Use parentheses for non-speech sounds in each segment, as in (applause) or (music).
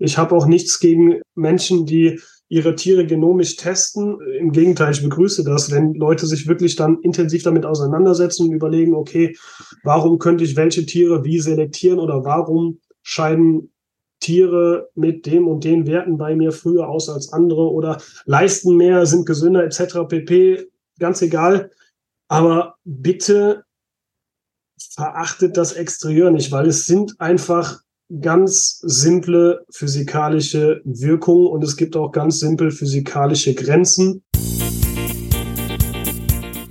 Ich habe auch nichts gegen Menschen, die ihre Tiere genomisch testen. Im Gegenteil, ich begrüße das, wenn Leute sich wirklich dann intensiv damit auseinandersetzen und überlegen, okay, warum könnte ich welche Tiere wie selektieren oder warum scheiden Tiere mit dem und den Werten bei mir früher aus als andere oder leisten mehr, sind gesünder etc. pp. Ganz egal. Aber bitte verachtet das Exterieur nicht, weil es sind einfach ganz simple physikalische Wirkungen und es gibt auch ganz simpel physikalische Grenzen.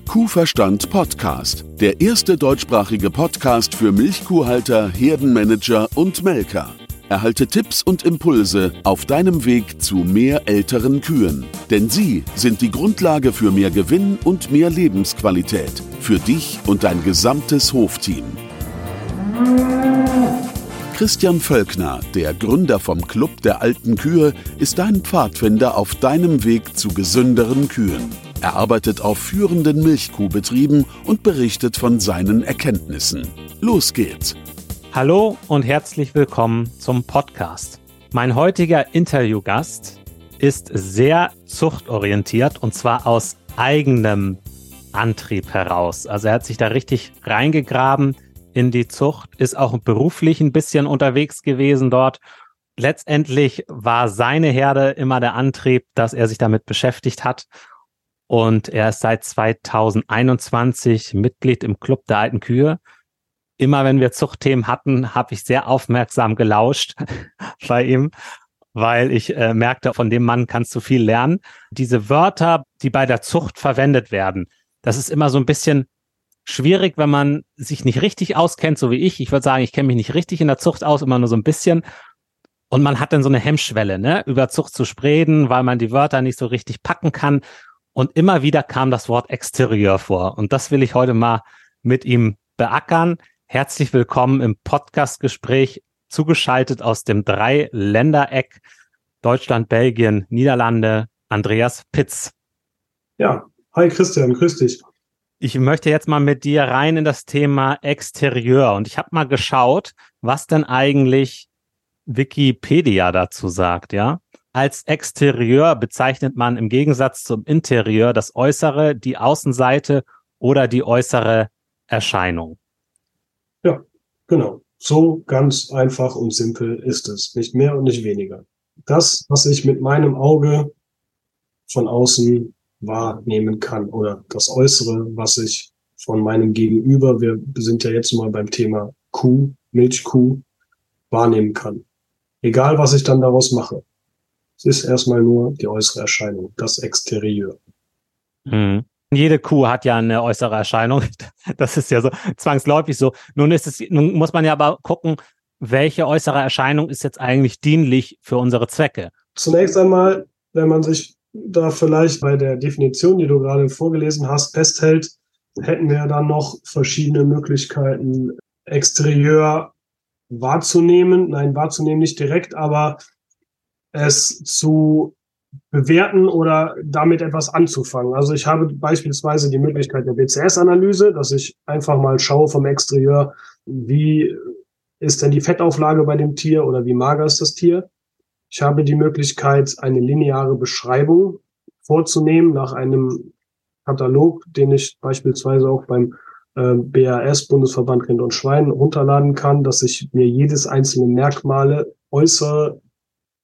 Kuhverstand Podcast, der erste deutschsprachige Podcast für Milchkuhhalter, Herdenmanager und Melker. Erhalte Tipps und Impulse auf deinem Weg zu mehr älteren Kühen. Denn sie sind die Grundlage für mehr Gewinn und mehr Lebensqualität. Für dich und dein gesamtes Hofteam. Christian Völkner, der Gründer vom Club der alten Kühe, ist dein Pfadfinder auf deinem Weg zu gesünderen Kühen. Er arbeitet auf führenden Milchkuhbetrieben und berichtet von seinen Erkenntnissen. Los geht's! Hallo und herzlich willkommen zum Podcast. Mein heutiger Interviewgast ist sehr zuchtorientiert und zwar aus eigenem Antrieb heraus. Also er hat sich da richtig reingegraben in die Zucht, ist auch beruflich ein bisschen unterwegs gewesen dort. Letztendlich war seine Herde immer der Antrieb, dass er sich damit beschäftigt hat. Und er ist seit 2021 Mitglied im Club der alten Kühe. Immer wenn wir Zuchtthemen hatten, habe ich sehr aufmerksam gelauscht (laughs) bei ihm, weil ich äh, merkte, von dem Mann kannst du viel lernen. Diese Wörter, die bei der Zucht verwendet werden, das ist immer so ein bisschen schwierig, wenn man sich nicht richtig auskennt, so wie ich. Ich würde sagen, ich kenne mich nicht richtig in der Zucht aus, immer nur so ein bisschen. Und man hat dann so eine Hemmschwelle, ne, über Zucht zu sprechen, weil man die Wörter nicht so richtig packen kann. Und immer wieder kam das Wort Exterieur vor. Und das will ich heute mal mit ihm beackern. Herzlich willkommen im Podcastgespräch, zugeschaltet aus dem Drei-Ländereck Deutschland, Belgien, Niederlande, Andreas Pitz. Ja, hi Christian, grüß dich. Ich möchte jetzt mal mit dir rein in das Thema Exterieur und ich habe mal geschaut, was denn eigentlich Wikipedia dazu sagt, ja? Als Exterieur bezeichnet man im Gegensatz zum Interieur das Äußere, die Außenseite oder die äußere Erscheinung. Ja, genau. So ganz einfach und simpel ist es. Nicht mehr und nicht weniger. Das, was ich mit meinem Auge von außen wahrnehmen kann oder das Äußere, was ich von meinem Gegenüber, wir sind ja jetzt mal beim Thema Kuh, Milchkuh, wahrnehmen kann. Egal, was ich dann daraus mache. Es ist erstmal nur die äußere Erscheinung, das Exterieur. Mhm. Jede Kuh hat ja eine äußere Erscheinung. (laughs) Das ist ja so zwangsläufig so. Nun ist es, nun muss man ja aber gucken, welche äußere Erscheinung ist jetzt eigentlich dienlich für unsere Zwecke? Zunächst einmal, wenn man sich da vielleicht bei der Definition, die du gerade vorgelesen hast, festhält, hätten wir dann noch verschiedene Möglichkeiten, Exterieur wahrzunehmen. Nein, wahrzunehmen nicht direkt, aber es zu bewerten oder damit etwas anzufangen. Also ich habe beispielsweise die Möglichkeit der BCS-Analyse, dass ich einfach mal schaue vom Exterieur, wie ist denn die Fettauflage bei dem Tier oder wie mager ist das Tier. Ich habe die Möglichkeit, eine lineare Beschreibung vorzunehmen nach einem Katalog, den ich beispielsweise auch beim äh, BAS, Bundesverband Rind und Schwein, runterladen kann, dass ich mir jedes einzelne Merkmale äußere,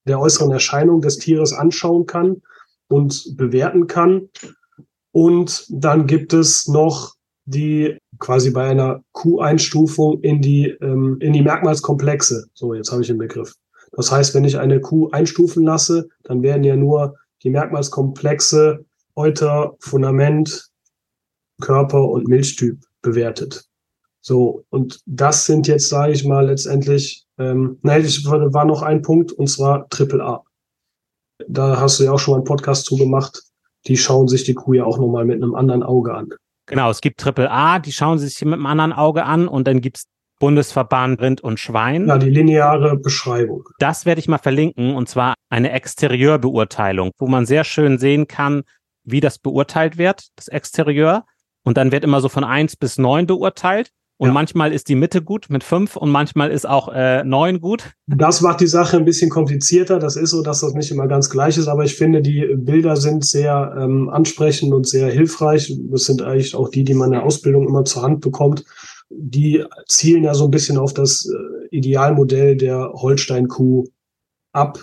der äußeren Erscheinung des Tieres anschauen kann und bewerten kann. Und dann gibt es noch die quasi bei einer Q-Einstufung in die, ähm, in die Merkmalskomplexe. So, jetzt habe ich den Begriff. Das heißt, wenn ich eine Kuh einstufen lasse, dann werden ja nur die Merkmalskomplexe Euter, Fundament, Körper und Milchtyp bewertet. So, und das sind jetzt, sage ich mal, letztendlich, ähm, nein, ich, war noch ein Punkt, und zwar Triple A. Da hast du ja auch schon mal einen Podcast zu gemacht. Die schauen sich die Kuh ja auch nochmal mit einem anderen Auge an. Genau, es gibt Triple A, die schauen sich mit einem anderen Auge an und dann gibt's Bundesverband Rind und Schwein. Ja, die lineare Beschreibung. Das werde ich mal verlinken und zwar eine Exterieurbeurteilung, wo man sehr schön sehen kann, wie das beurteilt wird, das Exterieur. Und dann wird immer so von eins bis neun beurteilt. Und ja. manchmal ist die Mitte gut mit fünf und manchmal ist auch äh, neun gut. Das macht die Sache ein bisschen komplizierter. Das ist so, dass das nicht immer ganz gleich ist, aber ich finde, die Bilder sind sehr ähm, ansprechend und sehr hilfreich. Das sind eigentlich auch die, die man in der Ausbildung immer zur Hand bekommt. Die zielen ja so ein bisschen auf das äh, Idealmodell der Holstein-Kuh ab,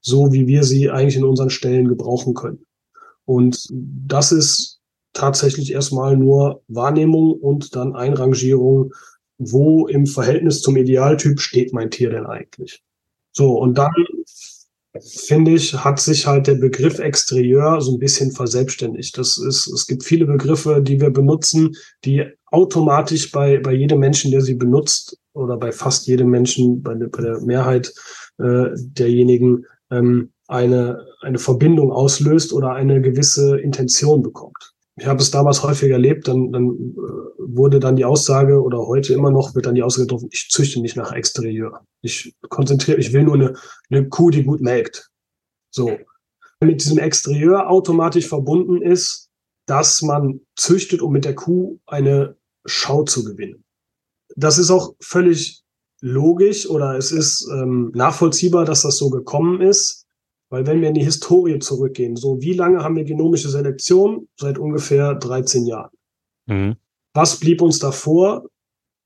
so wie wir sie eigentlich in unseren Stellen gebrauchen können. Und das ist tatsächlich erstmal nur Wahrnehmung und dann Einrangierung, wo im Verhältnis zum Idealtyp steht mein Tier denn eigentlich. So, und dann finde ich, hat sich halt der Begriff Exterieur so ein bisschen verselbstständigt. Das ist, es gibt viele Begriffe, die wir benutzen, die automatisch bei, bei jedem Menschen, der sie benutzt, oder bei fast jedem Menschen, bei, der, bei der Mehrheit äh, derjenigen, ähm, eine, eine Verbindung auslöst oder eine gewisse Intention bekommt ich habe es damals häufig erlebt, dann, dann äh, wurde dann die Aussage oder heute immer noch wird dann die Aussage getroffen, ich züchte nicht nach Exterieur. Ich konzentriere, ich will nur eine, eine Kuh, die gut melkt. So. Mit diesem Exterieur automatisch verbunden ist, dass man züchtet, um mit der Kuh eine Schau zu gewinnen. Das ist auch völlig logisch oder es ist ähm, nachvollziehbar, dass das so gekommen ist. Weil wenn wir in die Historie zurückgehen, so wie lange haben wir genomische Selektion? Seit ungefähr 13 Jahren. Mhm. Was blieb uns davor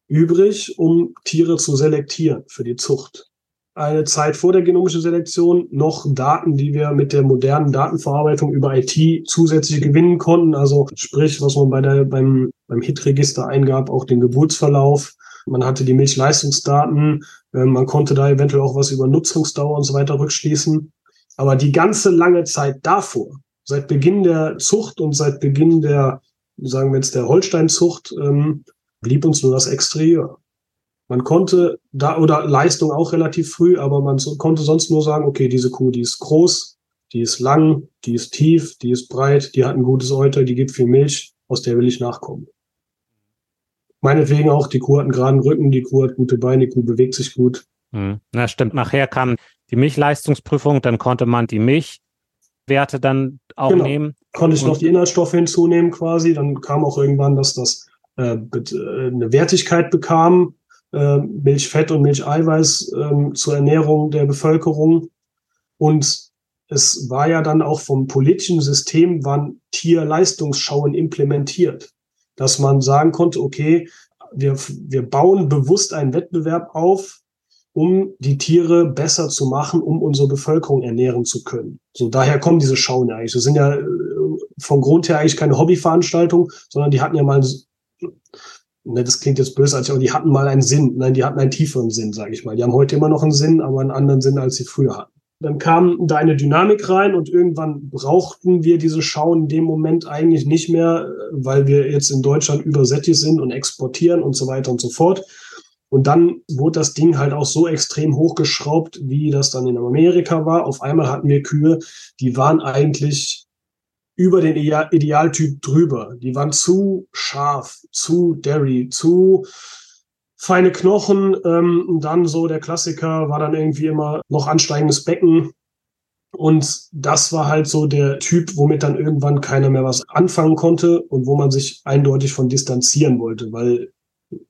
übrig, um Tiere zu selektieren für die Zucht? Eine Zeit vor der genomischen Selektion noch Daten, die wir mit der modernen Datenverarbeitung über IT zusätzlich gewinnen konnten. Also sprich, was man bei der, beim, beim HIT-Register eingab, auch den Geburtsverlauf. Man hatte die Milchleistungsdaten. Äh, man konnte da eventuell auch was über Nutzungsdauer und so weiter rückschließen. Aber die ganze lange Zeit davor, seit Beginn der Zucht und seit Beginn der, sagen wir jetzt, der Holsteinzucht, ähm, blieb uns nur das Exterieur. Man konnte da, oder Leistung auch relativ früh, aber man konnte sonst nur sagen, okay, diese Kuh, die ist groß, die ist lang, die ist tief, die ist breit, die hat ein gutes Euter, die gibt viel Milch, aus der will ich nachkommen. Meinetwegen auch, die Kuh hat einen geraden Rücken, die Kuh hat gute Beine, die Kuh bewegt sich gut. Hm. Na, stimmt. Nachher kam die Milchleistungsprüfung, dann konnte man die Milchwerte dann auch genau. nehmen. Konnte ich noch die Inhaltsstoffe hinzunehmen quasi. Dann kam auch irgendwann, dass das äh, äh, eine Wertigkeit bekam, äh, Milchfett und Milcheiweiß äh, zur Ernährung der Bevölkerung. Und es war ja dann auch vom politischen System waren Tierleistungsschauen implementiert, dass man sagen konnte, okay, wir, wir bauen bewusst einen Wettbewerb auf, um die Tiere besser zu machen, um unsere Bevölkerung ernähren zu können. So daher kommen diese Schauen eigentlich. Das sind ja äh, vom Grund her eigentlich keine Hobbyveranstaltungen, sondern die hatten ja mal, ne, das klingt jetzt bösartig, aber die hatten mal einen Sinn. Nein, die hatten einen tieferen Sinn, sage ich mal. Die haben heute immer noch einen Sinn, aber einen anderen Sinn, als sie früher hatten. Dann kam da eine Dynamik rein und irgendwann brauchten wir diese Schauen in dem Moment eigentlich nicht mehr, weil wir jetzt in Deutschland übersättigt sind und exportieren und so weiter und so fort. Und dann wurde das Ding halt auch so extrem hochgeschraubt, wie das dann in Amerika war. Auf einmal hatten wir Kühe, die waren eigentlich über den Idealtyp drüber. Die waren zu scharf, zu dairy, zu feine Knochen. Ähm, dann so der Klassiker war dann irgendwie immer noch ansteigendes Becken. Und das war halt so der Typ, womit dann irgendwann keiner mehr was anfangen konnte und wo man sich eindeutig von distanzieren wollte, weil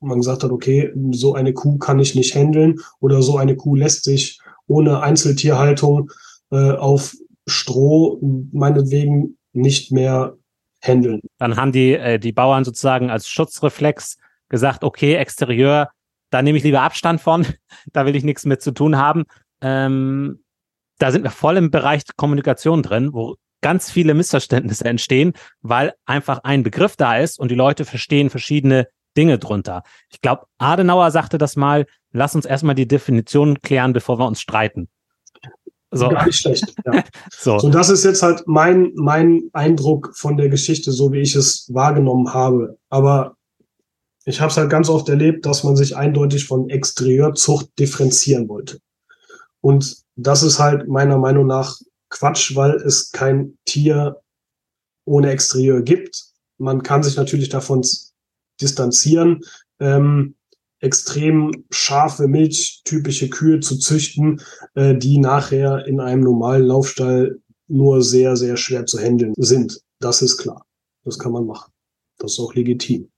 man gesagt hat, okay, so eine Kuh kann ich nicht handeln oder so eine Kuh lässt sich ohne Einzeltierhaltung äh, auf Stroh meinetwegen nicht mehr handeln. Dann haben die, äh, die Bauern sozusagen als Schutzreflex gesagt, okay, Exterieur, da nehme ich lieber Abstand von, (laughs) da will ich nichts mit zu tun haben. Ähm, da sind wir voll im Bereich Kommunikation drin, wo ganz viele Missverständnisse entstehen, weil einfach ein Begriff da ist und die Leute verstehen verschiedene Dinge drunter. Ich glaube, Adenauer sagte das mal, lass uns erstmal die Definition klären, bevor wir uns streiten. So. Gar nicht schlecht. Ja. (laughs) so. so, das ist jetzt halt mein, mein Eindruck von der Geschichte, so wie ich es wahrgenommen habe. Aber ich habe es halt ganz oft erlebt, dass man sich eindeutig von Exterieurzucht differenzieren wollte. Und das ist halt meiner Meinung nach Quatsch, weil es kein Tier ohne Exterieur gibt. Man kann sich natürlich davon distanzieren, ähm, extrem scharfe, milchtypische Kühe zu züchten, äh, die nachher in einem normalen Laufstall nur sehr, sehr schwer zu handeln sind. Das ist klar. Das kann man machen. Das ist auch legitim.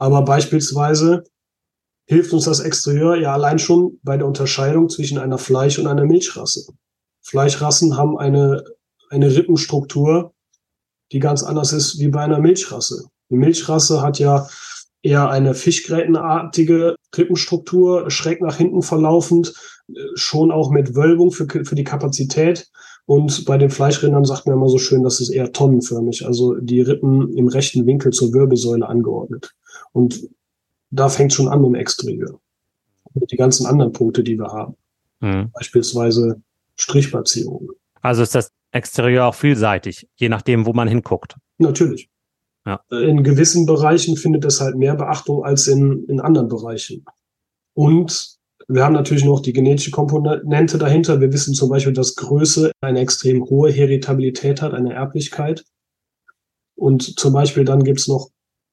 Aber beispielsweise hilft uns das Exterieur ja allein schon bei der Unterscheidung zwischen einer Fleisch- und einer Milchrasse. Fleischrassen haben eine, eine Rippenstruktur, die ganz anders ist wie bei einer Milchrasse. Die Milchrasse hat ja eher eine Fischgrätenartige Rippenstruktur, schräg nach hinten verlaufend, schon auch mit Wölbung für, für die Kapazität. Und bei den Fleischrindern sagt man immer so schön, das ist eher tonnenförmig, also die Rippen im rechten Winkel zur Wirbelsäule angeordnet. Und da fängt schon an im Exterieur. Mit die ganzen anderen Punkte, die wir haben. Mhm. Beispielsweise Strichplatzierungen. Also ist das Exterieur auch vielseitig, je nachdem, wo man hinguckt. Natürlich. Ja. In gewissen Bereichen findet es halt mehr Beachtung als in, in anderen Bereichen. Und wir haben natürlich noch die genetische Komponente dahinter. Wir wissen zum Beispiel, dass Größe eine extrem hohe Heritabilität hat, eine Erblichkeit. Und zum Beispiel dann gibt's noch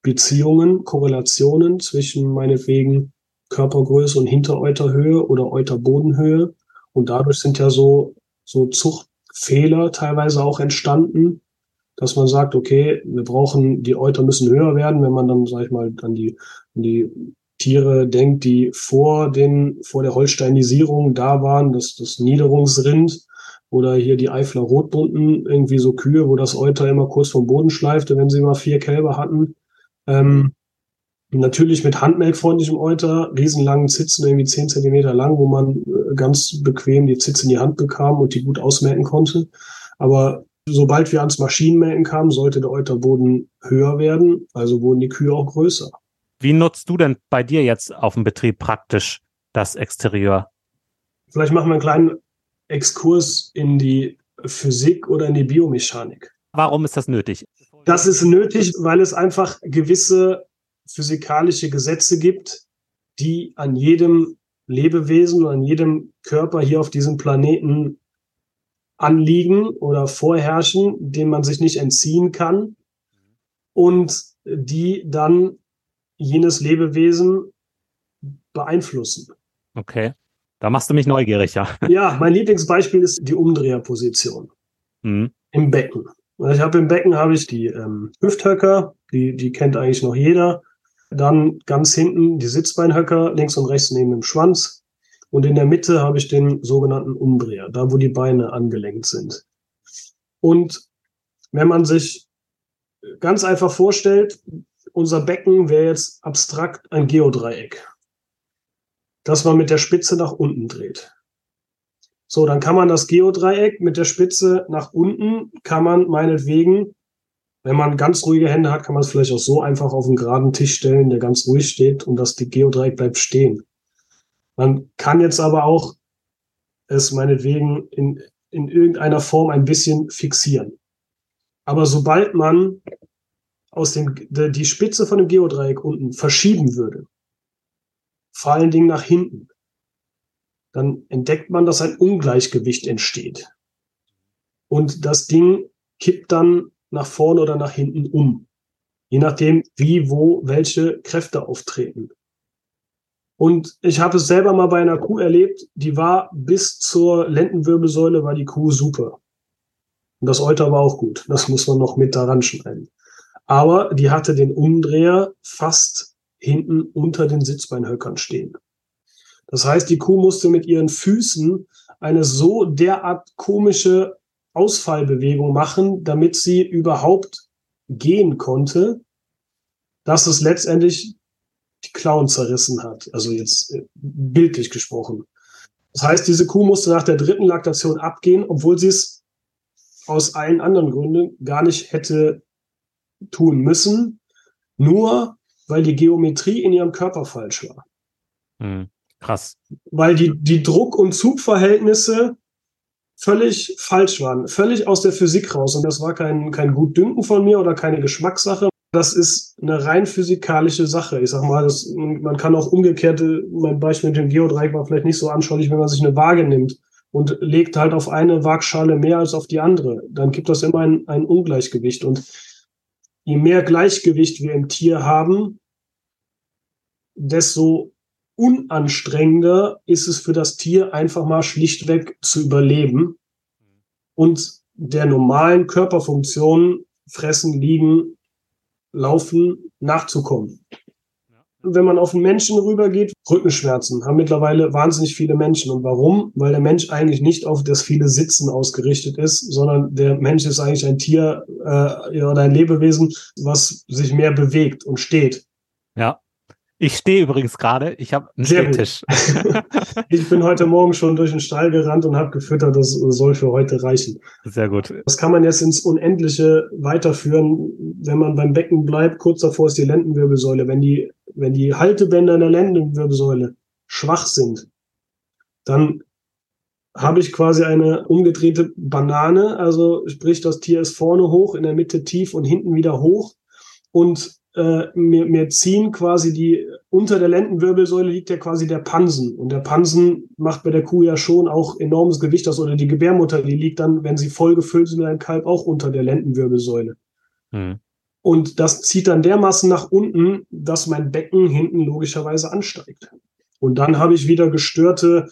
Beziehungen, Korrelationen zwischen meinetwegen Körpergröße und Hinteräuterhöhe oder Euterbodenhöhe. Und dadurch sind ja so, so Zuchtfehler teilweise auch entstanden, dass man sagt, okay, wir brauchen, die Euter müssen höher werden, wenn man dann, sag ich mal, an die, an die Tiere denkt, die vor den, vor der Holsteinisierung da waren, das, das Niederungsrind oder hier die Eifler Rotbunten, irgendwie so Kühe, wo das Euter immer kurz vom Boden schleifte, wenn sie mal vier Kälber hatten. Ähm, natürlich mit handmelkfreundlichem Euter, riesenlangen Zitzen, irgendwie zehn Zentimeter lang, wo man äh, ganz bequem die Zitze in die Hand bekam und die gut ausmelken konnte. Aber sobald wir ans Maschinenmelken kamen, sollte der Euterboden höher werden, also wurden die Kühe auch größer. Wie nutzt du denn bei dir jetzt auf dem Betrieb praktisch das Exterieur? Vielleicht machen wir einen kleinen Exkurs in die Physik oder in die Biomechanik. Warum ist das nötig? Das ist nötig, weil es einfach gewisse physikalische Gesetze gibt, die an jedem Lebewesen und an jedem Körper hier auf diesem Planeten anliegen oder vorherrschen, dem man sich nicht entziehen kann und die dann jenes Lebewesen beeinflussen. Okay. Da machst du mich neugierig, ja. Ja, mein Lieblingsbeispiel ist die Umdreherposition mhm. im Becken. Ich habe im Becken habe ich die ähm, Hüfthöcker, die, die kennt eigentlich noch jeder. Dann ganz hinten die Sitzbeinhöcker, links und rechts neben dem Schwanz. Und in der Mitte habe ich den sogenannten Umdreher, da wo die Beine angelenkt sind. Und wenn man sich ganz einfach vorstellt, unser Becken wäre jetzt abstrakt ein Geodreieck, das man mit der Spitze nach unten dreht. So, dann kann man das Geodreieck mit der Spitze nach unten, kann man meinetwegen, wenn man ganz ruhige Hände hat, kann man es vielleicht auch so einfach auf einen geraden Tisch stellen, der ganz ruhig steht und das Geodreieck bleibt stehen. Man kann jetzt aber auch es meinetwegen in, in irgendeiner Form ein bisschen fixieren. Aber sobald man aus dem, die Spitze von dem Geodreieck unten verschieben würde, vor allen Dingen nach hinten, dann entdeckt man, dass ein Ungleichgewicht entsteht. Und das Ding kippt dann nach vorne oder nach hinten um. Je nachdem, wie, wo, welche Kräfte auftreten. Und ich habe es selber mal bei einer Kuh erlebt, die war bis zur Lendenwirbelsäule war die Kuh super. Und das Euter war auch gut. Das muss man noch mit daran schneiden aber die hatte den Umdreher fast hinten unter den Sitzbeinhöckern stehen. Das heißt, die Kuh musste mit ihren Füßen eine so derart komische Ausfallbewegung machen, damit sie überhaupt gehen konnte, dass es letztendlich die Klauen zerrissen hat. Also jetzt äh, bildlich gesprochen. Das heißt, diese Kuh musste nach der dritten Laktation abgehen, obwohl sie es aus allen anderen Gründen gar nicht hätte tun müssen, nur weil die Geometrie in ihrem Körper falsch war. Hm, krass. Weil die, die Druck- und Zugverhältnisse völlig falsch waren, völlig aus der Physik raus. Und das war kein, kein Gutdünken von mir oder keine Geschmackssache. Das ist eine rein physikalische Sache. Ich sag mal, das, man kann auch umgekehrte, mein Beispiel mit dem Geodreieck war vielleicht nicht so anschaulich, wenn man sich eine Waage nimmt und legt halt auf eine Waagschale mehr als auf die andere. Dann gibt das immer ein, ein Ungleichgewicht. Und je mehr Gleichgewicht wir im Tier haben, desto unanstrengender ist es für das Tier einfach mal schlichtweg zu überleben und der normalen Körperfunktion fressen, liegen, laufen nachzukommen. wenn man auf den Menschen rübergeht, Rückenschmerzen haben mittlerweile wahnsinnig viele Menschen. Und warum? Weil der Mensch eigentlich nicht auf das viele Sitzen ausgerichtet ist, sondern der Mensch ist eigentlich ein Tier äh, oder ein Lebewesen, was sich mehr bewegt und steht. Ja. Ich stehe übrigens gerade, ich habe einen Sehr Stehtisch. (laughs) (laughs) ich bin heute Morgen schon durch den Stall gerannt und habe gefüttert, das soll für heute reichen. Sehr gut. Das kann man jetzt ins Unendliche weiterführen, wenn man beim Becken bleibt. Kurz davor ist die Lendenwirbelsäule. Wenn die, wenn die Haltebänder in der Lendenwirbelsäule schwach sind, dann habe ich quasi eine umgedrehte Banane. Also sprich, das Tier ist vorne hoch, in der Mitte tief und hinten wieder hoch. Und äh, mir, mir ziehen quasi die, unter der Lendenwirbelsäule liegt ja quasi der Pansen. Und der Pansen macht bei der Kuh ja schon auch enormes Gewicht aus. Oder die Gebärmutter, die liegt dann, wenn sie voll gefüllt sind einem Kalb, auch unter der Lendenwirbelsäule. Hm. Und das zieht dann dermaßen nach unten, dass mein Becken hinten logischerweise ansteigt. Und dann habe ich wieder gestörte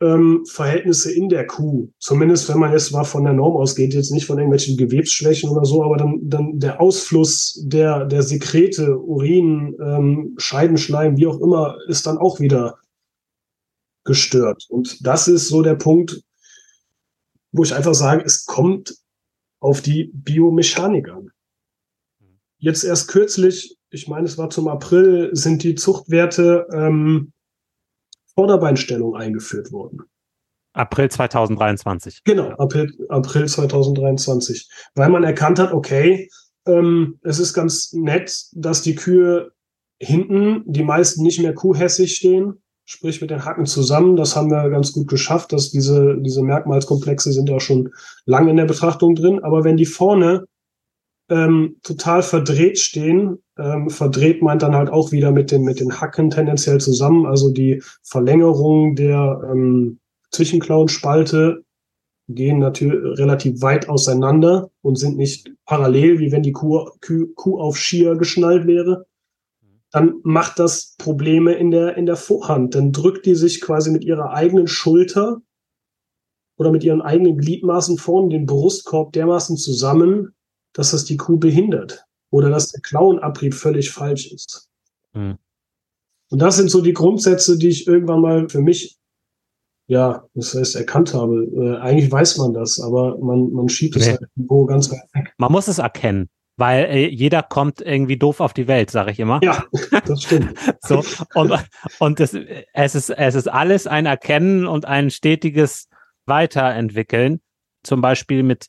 ähm, Verhältnisse in der Kuh. Zumindest wenn man jetzt mal von der Norm ausgeht, jetzt nicht von irgendwelchen Gewebsschwächen oder so, aber dann, dann der Ausfluss der, der Sekrete, Urin, ähm, Scheidenschleim, wie auch immer, ist dann auch wieder gestört. Und das ist so der Punkt, wo ich einfach sage, es kommt auf die Biomechanik an. Jetzt erst kürzlich, ich meine, es war zum April, sind die Zuchtwerte ähm, Vorderbeinstellung eingeführt worden. April 2023. Genau, April, April 2023. Weil man erkannt hat, okay, ähm, es ist ganz nett, dass die Kühe hinten, die meisten nicht mehr kuhhässig stehen, sprich mit den Hacken zusammen. Das haben wir ganz gut geschafft, dass diese, diese Merkmalskomplexe sind ja schon lange in der Betrachtung drin. Aber wenn die vorne ähm, total verdreht stehen. Ähm, verdreht meint dann halt auch wieder mit den, mit den Hacken tendenziell zusammen. Also die Verlängerung der ähm, Zwischenklauenspalte gehen natürlich relativ weit auseinander und sind nicht parallel, wie wenn die Kuh, Kuh, Kuh auf Skier geschnallt wäre. Dann macht das Probleme in der, in der Vorhand. Dann drückt die sich quasi mit ihrer eigenen Schulter oder mit ihren eigenen Gliedmaßen vorne den Brustkorb dermaßen zusammen, dass das die Kuh behindert oder dass der Klauenabrieb völlig falsch ist. Mhm. Und das sind so die Grundsätze, die ich irgendwann mal für mich, ja, das heißt, erkannt habe. Äh, eigentlich weiß man das, aber man, man schiebt es nee. halt irgendwo ganz weit weg. Man muss es erkennen. Weil äh, jeder kommt irgendwie doof auf die Welt, sage ich immer. Ja, das stimmt. (laughs) so, und und das, es, ist, es ist alles ein Erkennen und ein stetiges Weiterentwickeln. Zum Beispiel mit,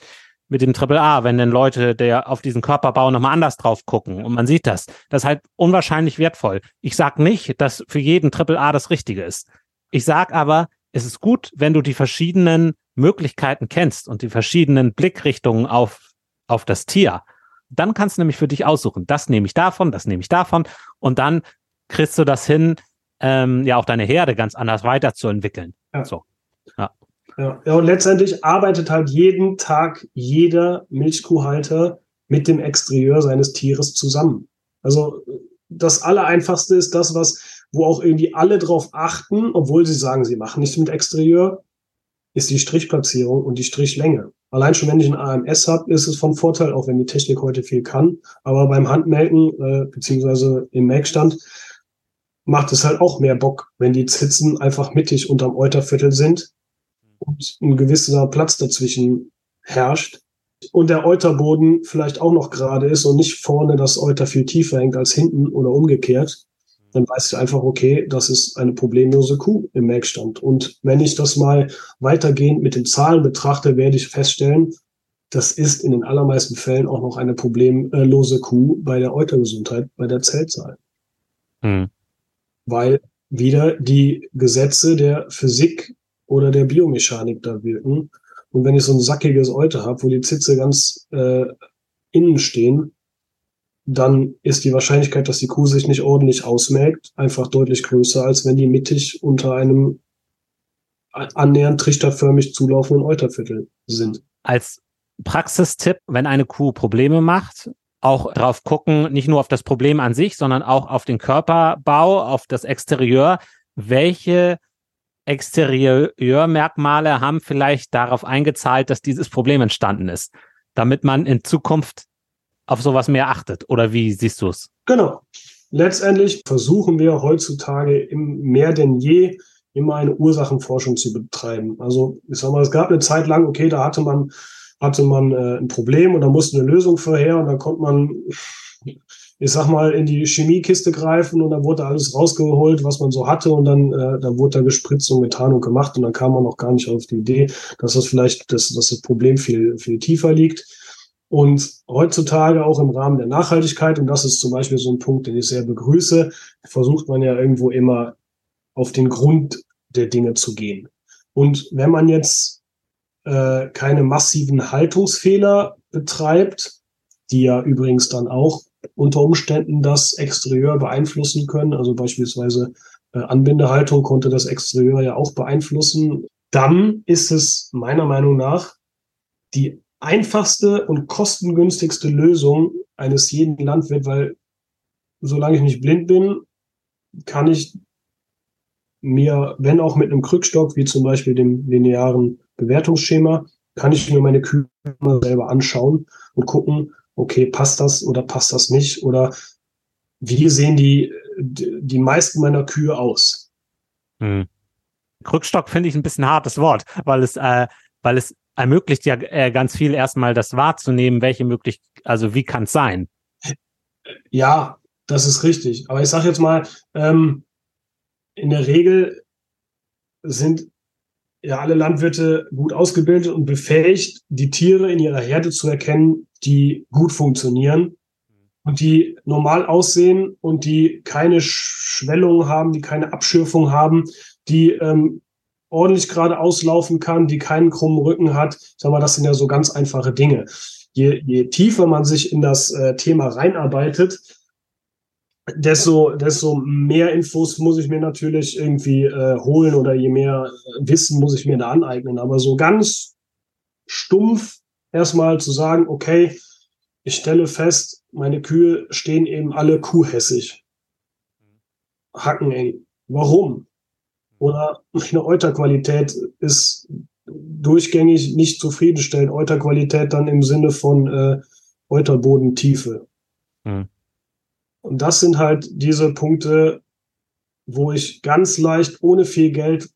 mit dem Triple A, wenn denn Leute der auf diesen Körperbau nochmal anders drauf gucken und man sieht das. Das ist halt unwahrscheinlich wertvoll. Ich sag nicht, dass für jeden Triple A das Richtige ist. Ich sag aber, es ist gut, wenn du die verschiedenen Möglichkeiten kennst und die verschiedenen Blickrichtungen auf, auf das Tier. Dann kannst du nämlich für dich aussuchen. Das nehme ich davon, das nehme ich davon. Und dann kriegst du das hin, ähm, ja auch deine Herde ganz anders weiterzuentwickeln. Ja. So. Ja. Ja. ja, und letztendlich arbeitet halt jeden Tag jeder Milchkuhhalter mit dem Exterieur seines Tieres zusammen. Also das Allereinfachste ist das, was, wo auch irgendwie alle drauf achten, obwohl sie sagen, sie machen nichts mit Exterieur, ist die Strichplatzierung und die Strichlänge. Allein schon, wenn ich ein AMS habe, ist es von Vorteil, auch wenn die Technik heute viel kann. Aber beim Handmelken, äh, beziehungsweise im Melkstand, macht es halt auch mehr Bock, wenn die Zitzen einfach mittig unterm Euterviertel sind und ein gewisser Platz dazwischen herrscht und der Euterboden vielleicht auch noch gerade ist und nicht vorne das Euter viel tiefer hängt als hinten oder umgekehrt, dann weiß ich einfach, okay, das ist eine problemlose Kuh im Melkstand. Und wenn ich das mal weitergehend mit den Zahlen betrachte, werde ich feststellen, das ist in den allermeisten Fällen auch noch eine problemlose Kuh bei der Eutergesundheit, bei der Zellzahl. Hm. Weil wieder die Gesetze der Physik oder der Biomechanik da wirken. Und wenn ich so ein sackiges Euter habe, wo die Zitze ganz äh, innen stehen, dann ist die Wahrscheinlichkeit, dass die Kuh sich nicht ordentlich ausmelkt, einfach deutlich größer, als wenn die mittig unter einem annähernd trichterförmig zulaufenden Euterviertel sind. Als Praxistipp, wenn eine Kuh Probleme macht, auch drauf gucken, nicht nur auf das Problem an sich, sondern auch auf den Körperbau, auf das Exterieur. Welche Exterieurmerkmale haben vielleicht darauf eingezahlt, dass dieses Problem entstanden ist, damit man in Zukunft auf sowas mehr achtet? Oder wie siehst du es? Genau. letztendlich versuchen wir heutzutage mehr denn je immer eine Ursachenforschung zu betreiben. Also ich sag mal, es gab eine Zeit lang, okay, da hatte man hatte man äh, ein Problem und da musste eine Lösung vorher und dann konnte man, ich sag mal, in die Chemiekiste greifen und dann wurde alles rausgeholt, was man so hatte und dann, äh, dann wurde da gespritzt und getan und gemacht und dann kam man noch gar nicht auf die Idee, dass das vielleicht, dass, dass das Problem viel, viel tiefer liegt. Und heutzutage auch im Rahmen der Nachhaltigkeit, und das ist zum Beispiel so ein Punkt, den ich sehr begrüße, versucht man ja irgendwo immer auf den Grund der Dinge zu gehen. Und wenn man jetzt äh, keine massiven Haltungsfehler betreibt, die ja übrigens dann auch unter Umständen das Exterieur beeinflussen können, also beispielsweise äh, Anbindehaltung konnte das Exterieur ja auch beeinflussen, dann ist es meiner Meinung nach die einfachste und kostengünstigste Lösung eines jeden Landwirts, weil solange ich nicht blind bin, kann ich mir, wenn auch mit einem Krückstock, wie zum Beispiel dem linearen Bewertungsschema, kann ich mir meine Kühe selber anschauen und gucken, okay, passt das oder passt das nicht? Oder wie sehen die, die meisten meiner Kühe aus? Hm. Krückstock finde ich ein bisschen hartes Wort, weil es, äh, weil es ermöglicht ja äh, ganz viel erstmal das wahrzunehmen, welche möglich, also wie kann es sein? Ja, das ist richtig. Aber ich sage jetzt mal, ähm, in der Regel sind ja alle Landwirte gut ausgebildet und befähigt, die Tiere in ihrer Herde zu erkennen, die gut funktionieren und die normal aussehen und die keine Schwellung haben, die keine Abschürfung haben, die ähm, ordentlich gerade auslaufen kann, die keinen krummen Rücken hat. Sag mal, das sind ja so ganz einfache Dinge. Je, je tiefer man sich in das äh, Thema reinarbeitet, desto, desto mehr Infos muss ich mir natürlich irgendwie äh, holen oder je mehr Wissen muss ich mir da aneignen. Aber so ganz stumpf erstmal zu sagen, okay, ich stelle fest, meine Kühe stehen eben alle kuhhässig. Hackeneng. Warum? Oder eine Euterqualität ist durchgängig nicht zufriedenstellend. Euterqualität dann im Sinne von äh, Euterbodentiefe. Hm. Und das sind halt diese Punkte, wo ich ganz leicht, ohne viel Geld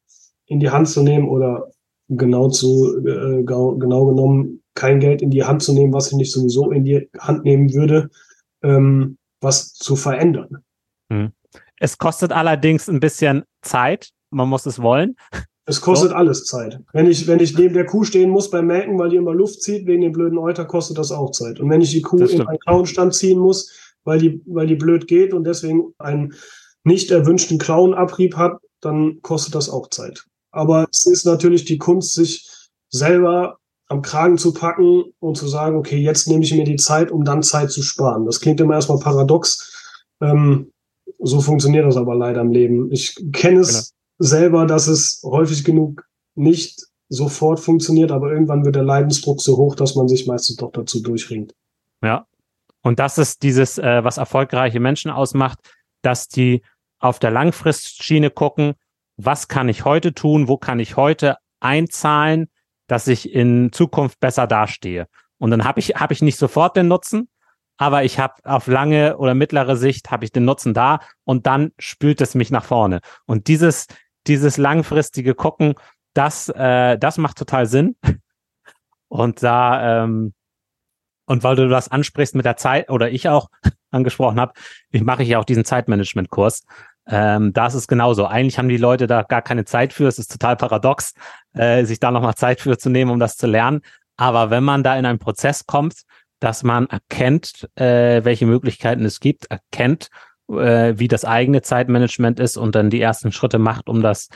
in die Hand zu nehmen oder genau zu, äh, genau genommen, kein Geld in die Hand zu nehmen, was ich nicht sowieso in die Hand nehmen würde, ähm, was zu verändern. Hm. Es kostet allerdings ein bisschen Zeit. Man muss es wollen. Es kostet so. alles Zeit. Wenn ich, wenn ich neben der Kuh stehen muss beim Melken, weil die immer Luft zieht, wegen dem blöden Euter, kostet das auch Zeit. Und wenn ich die Kuh in einen Klauenstand ziehen muss, weil die, weil die blöd geht und deswegen einen nicht erwünschten Klauenabrieb hat, dann kostet das auch Zeit. Aber es ist natürlich die Kunst, sich selber am Kragen zu packen und zu sagen, okay, jetzt nehme ich mir die Zeit, um dann Zeit zu sparen. Das klingt immer erstmal paradox. Ähm, so funktioniert das aber leider im Leben. Ich kenne es genau. selber, dass es häufig genug nicht sofort funktioniert, aber irgendwann wird der Leidensdruck so hoch, dass man sich meistens doch dazu durchringt. Ja, und das ist dieses, äh, was erfolgreiche Menschen ausmacht, dass die auf der Langfristschiene gucken, was kann ich heute tun, wo kann ich heute einzahlen, dass ich in Zukunft besser dastehe. Und dann habe ich, hab ich nicht sofort den Nutzen, aber ich habe auf lange oder mittlere Sicht habe ich den Nutzen da und dann spült es mich nach vorne. Und dieses, dieses langfristige Gucken, das, äh, das macht total Sinn. Und da, ähm, und weil du das ansprichst mit der Zeit oder ich auch (laughs) angesprochen habe, ich mache ich auch diesen Zeitmanagement-Kurs. Ähm, da ist es genauso. Eigentlich haben die Leute da gar keine Zeit für. Es ist total paradox, äh, sich da nochmal Zeit für zu nehmen, um das zu lernen. Aber wenn man da in einen Prozess kommt, dass man erkennt, äh, welche Möglichkeiten es gibt, erkennt, äh, wie das eigene Zeitmanagement ist und dann die ersten Schritte macht, um das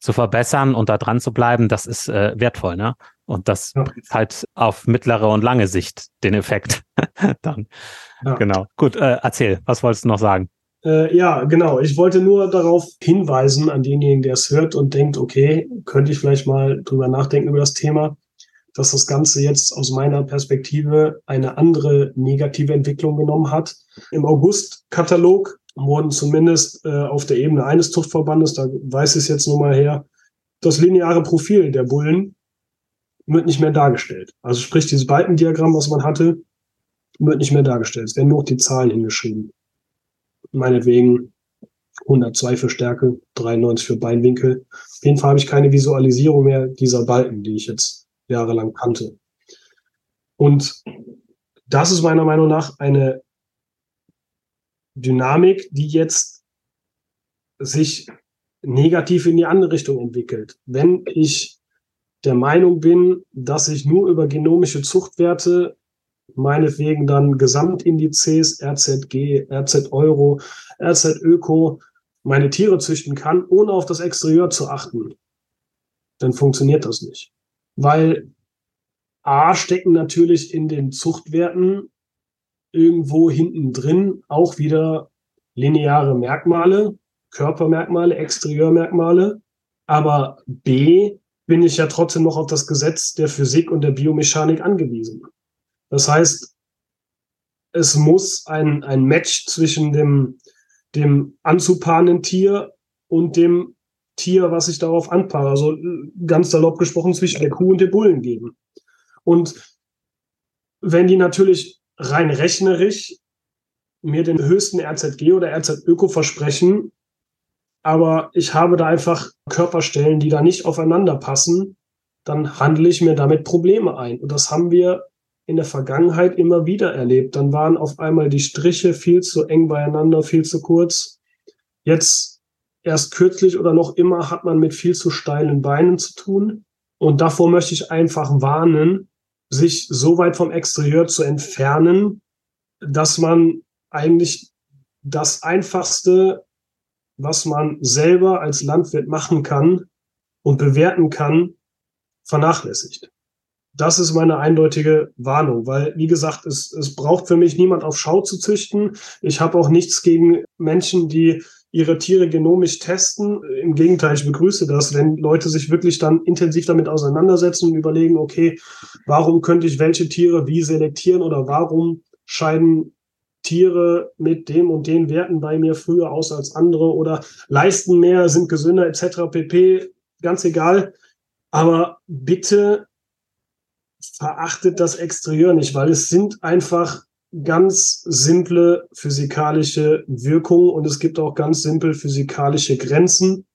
zu verbessern und da dran zu bleiben, das ist äh, wertvoll, ne? Und das ja. halt auf mittlere und lange Sicht den Effekt (laughs) dann. Ja. Genau. Gut, äh, erzähl, was wolltest du noch sagen? Äh, ja, genau. Ich wollte nur darauf hinweisen an denjenigen, der es hört und denkt, okay, könnte ich vielleicht mal drüber nachdenken über das Thema, dass das Ganze jetzt aus meiner Perspektive eine andere negative Entwicklung genommen hat. Im August-Katalog wurden zumindest äh, auf der Ebene eines Zuchtverbandes, da weiß ich es jetzt nur mal her, das lineare Profil der Bullen wird nicht mehr dargestellt. Also sprich, dieses Balkendiagramm, was man hatte, wird nicht mehr dargestellt. Es werden nur die Zahlen hingeschrieben. meinetwegen 102 für Stärke, 93 für Beinwinkel. Auf jeden Fall habe ich keine Visualisierung mehr dieser Balken, die ich jetzt jahrelang kannte. Und das ist meiner Meinung nach eine Dynamik, die jetzt sich negativ in die andere Richtung entwickelt. Wenn ich der Meinung bin, dass ich nur über genomische Zuchtwerte, meinetwegen dann Gesamtindizes, RZG, RZ Euro, RZ Öko, meine Tiere züchten kann, ohne auf das Exterieur zu achten, dann funktioniert das nicht. Weil A stecken natürlich in den Zuchtwerten irgendwo hinten drin auch wieder lineare Merkmale, Körpermerkmale, Exterieurmerkmale. Aber B bin ich ja trotzdem noch auf das Gesetz der Physik und der Biomechanik angewiesen. Das heißt, es muss ein, ein Match zwischen dem, dem anzupaarenden Tier und dem Tier, was sich darauf anpaare. Also ganz salopp gesprochen zwischen der Kuh und dem Bullen geben. Und wenn die natürlich rein rechnerisch mir den höchsten RZG oder RZ-Öko versprechen, aber ich habe da einfach Körperstellen, die da nicht aufeinander passen, dann handle ich mir damit Probleme ein. Und das haben wir in der Vergangenheit immer wieder erlebt. Dann waren auf einmal die Striche viel zu eng beieinander, viel zu kurz. Jetzt erst kürzlich oder noch immer hat man mit viel zu steilen Beinen zu tun. Und davor möchte ich einfach warnen, sich so weit vom Exterieur zu entfernen, dass man eigentlich das Einfachste, was man selber als Landwirt machen kann und bewerten kann, vernachlässigt. Das ist meine eindeutige Warnung, weil, wie gesagt, es, es braucht für mich niemand auf Schau zu züchten. Ich habe auch nichts gegen Menschen, die ihre Tiere genomisch testen. Im Gegenteil, ich begrüße das, wenn Leute sich wirklich dann intensiv damit auseinandersetzen und überlegen, okay, warum könnte ich welche Tiere wie selektieren oder warum scheiden Tiere mit dem und den Werten bei mir früher aus als andere oder leisten mehr, sind gesünder etc. pp. Ganz egal. Aber bitte verachtet das Exterieur nicht, weil es sind einfach ganz simple physikalische Wirkungen und es gibt auch ganz simpel physikalische Grenzen.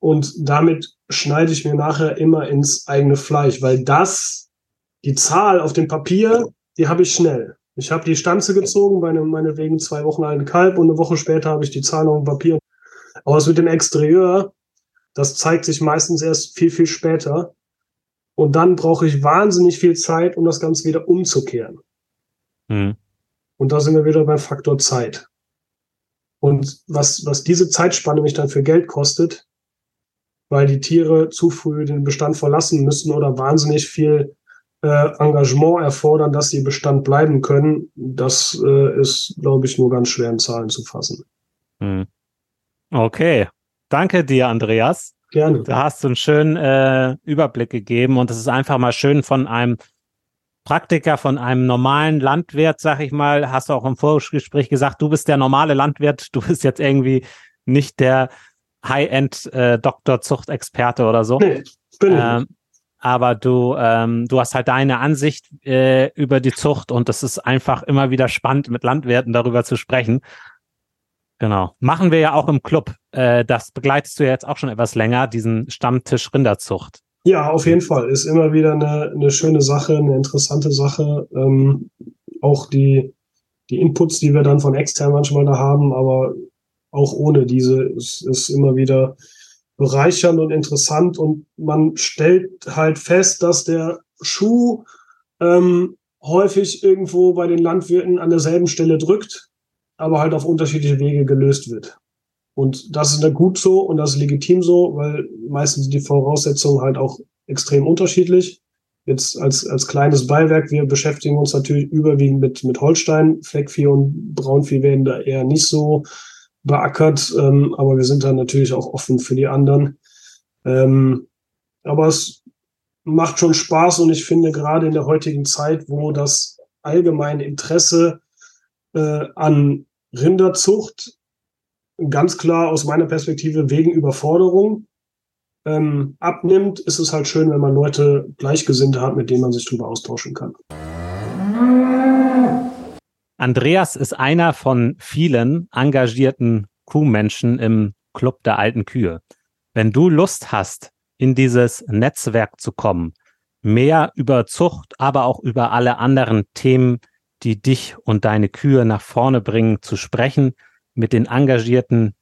Und damit schneide ich mir nachher immer ins eigene Fleisch, weil das, die Zahl auf dem Papier, die habe ich schnell. Ich habe die Stanze gezogen bei einem meinetwegen zwei Wochen alten Kalb und eine Woche später habe ich die Zahl auf dem Papier. Aber es mit dem Exterieur, das zeigt sich meistens erst viel, viel später. Und dann brauche ich wahnsinnig viel Zeit, um das Ganze wieder umzukehren. Hm. Und da sind wir wieder beim Faktor Zeit. Und was, was diese Zeitspanne mich dann für Geld kostet, weil die Tiere zu früh den Bestand verlassen müssen oder wahnsinnig viel äh, Engagement erfordern, dass sie im Bestand bleiben können, das äh, ist, glaube ich, nur ganz schwer in Zahlen zu fassen. Hm. Okay. Danke dir, Andreas. Gerne. Da hast du einen schönen äh, Überblick gegeben und es ist einfach mal schön von einem Praktiker von einem normalen Landwirt, sag ich mal, hast du auch im Vorgespräch gesagt, du bist der normale Landwirt, du bist jetzt irgendwie nicht der High-End äh, oder so. Nee, bin ähm, aber du, ähm, du hast halt deine Ansicht äh, über die Zucht und es ist einfach immer wieder spannend, mit Landwirten darüber zu sprechen. Genau. Machen wir ja auch im Club. Äh, das begleitest du ja jetzt auch schon etwas länger, diesen Stammtisch Rinderzucht. Ja, auf jeden Fall. Ist immer wieder eine, eine schöne Sache, eine interessante Sache. Ähm, auch die, die Inputs, die wir dann von extern manchmal da haben, aber auch ohne diese ist, ist immer wieder bereichernd und interessant und man stellt halt fest, dass der Schuh ähm, häufig irgendwo bei den Landwirten an derselben Stelle drückt, aber halt auf unterschiedliche Wege gelöst wird. Und das ist dann gut so und das ist legitim so, weil meistens sind die Voraussetzungen halt auch extrem unterschiedlich. Jetzt als, als kleines Beiwerk, wir beschäftigen uns natürlich überwiegend mit, mit Holstein. Fleckvieh und Braunvieh werden da eher nicht so beackert, ähm, aber wir sind dann natürlich auch offen für die anderen. Ähm, aber es macht schon Spaß und ich finde gerade in der heutigen Zeit, wo das allgemeine Interesse äh, an Rinderzucht ganz klar aus meiner Perspektive wegen Überforderung ähm, abnimmt, ist es halt schön, wenn man Leute Gleichgesinnte hat, mit denen man sich darüber austauschen kann. Andreas ist einer von vielen engagierten Kuhmenschen im Club der alten Kühe. Wenn du Lust hast, in dieses Netzwerk zu kommen, mehr über Zucht, aber auch über alle anderen Themen, die dich und deine Kühe nach vorne bringen, zu sprechen mit den engagierten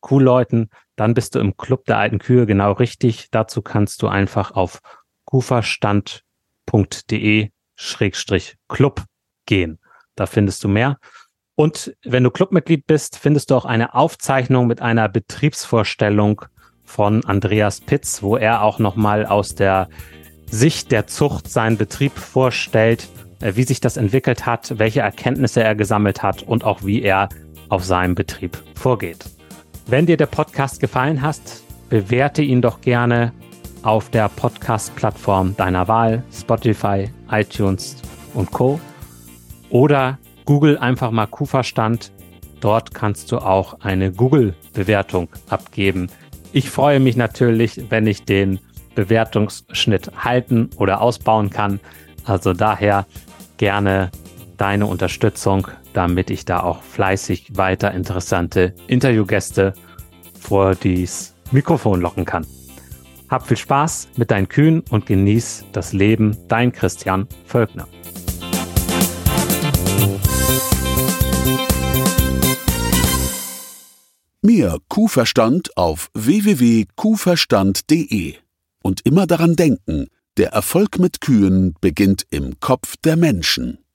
Kuhleuten, dann bist du im Club der alten Kühe genau richtig. Dazu kannst du einfach auf kuferstand.de Schrägstrich Club gehen. Da findest du mehr. Und wenn du Clubmitglied bist, findest du auch eine Aufzeichnung mit einer Betriebsvorstellung von Andreas Pitz, wo er auch nochmal aus der Sicht der Zucht seinen Betrieb vorstellt, äh, wie sich das entwickelt hat, welche Erkenntnisse er gesammelt hat und auch wie er auf seinem Betrieb vorgeht. Wenn dir der Podcast gefallen hat, bewerte ihn doch gerne auf der Podcast-Plattform deiner Wahl, Spotify, iTunes und Co. Oder Google einfach mal Kuhverstand. Dort kannst du auch eine Google-Bewertung abgeben. Ich freue mich natürlich, wenn ich den Bewertungsschnitt halten oder ausbauen kann. Also daher gerne deine Unterstützung, damit ich da auch fleißig weiter interessante Interviewgäste vor dies Mikrofon locken kann. Hab viel Spaß mit deinen Kühen und genieß das Leben. Dein Christian Völkner. Mehr Kuhverstand auf www.kuhverstand.de. Und immer daran denken, der Erfolg mit Kühen beginnt im Kopf der Menschen.